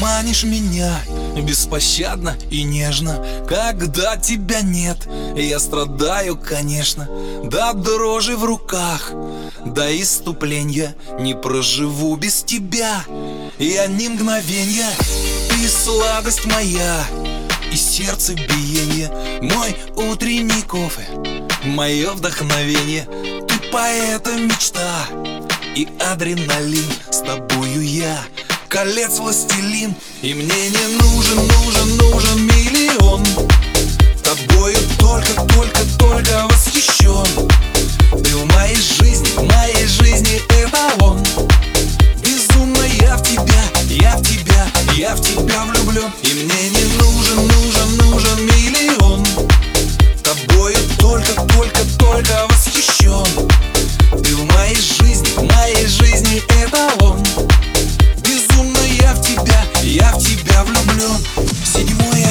Манишь меня беспощадно и нежно Когда тебя нет, я страдаю, конечно До дрожи в руках, до иступления Не проживу без тебя, я ни мгновенья Ты сладость моя, и сердце биение Мой утренний кофе, мое вдохновение. Ты поэта мечта и адреналин С тобою я колец властелин. И мне не нужен, нужен, нужен миллион. Тобою только, только, только восхищен. Ты в моей жизни, в моей жизни эталон Безумно я в тебя, я в тебя, я в тебя влюблен. И мне не нужен, нужен, нужен миллион влюблен Седьмой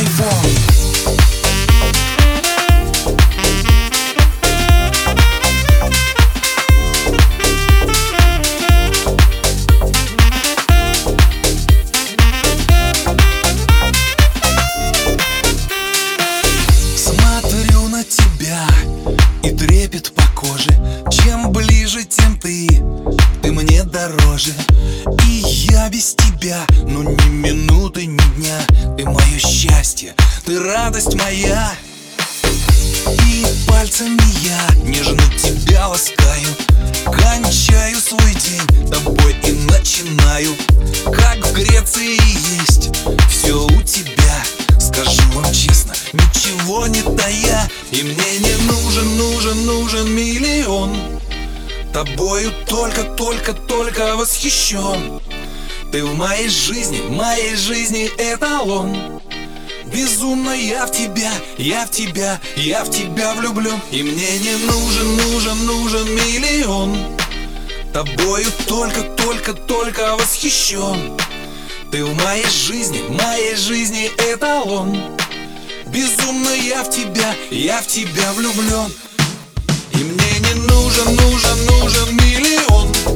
тебя и трепет ты мне дороже И я без тебя, ну ни минуты, ни дня. Ты мое счастье, ты радость моя. И пальцами я нежно тебя ласкаю. Кончаю свой день тобой и начинаю. Как в Греции есть все у тебя. Скажу вам честно, ничего не тая И мне не нужен, нужен, нужен миллион Тобою только, только, только восхищен. Ты в моей жизни, в моей жизни эталон. Безумно я в тебя, я в тебя, я в тебя влюблен. И мне не нужен, нужен, нужен миллион. Тобою только, только, только восхищен. Ты в моей жизни, в моей жизни эталон. Безумно я в тебя, я в тебя влюблен нужен, нужен, нужен миллион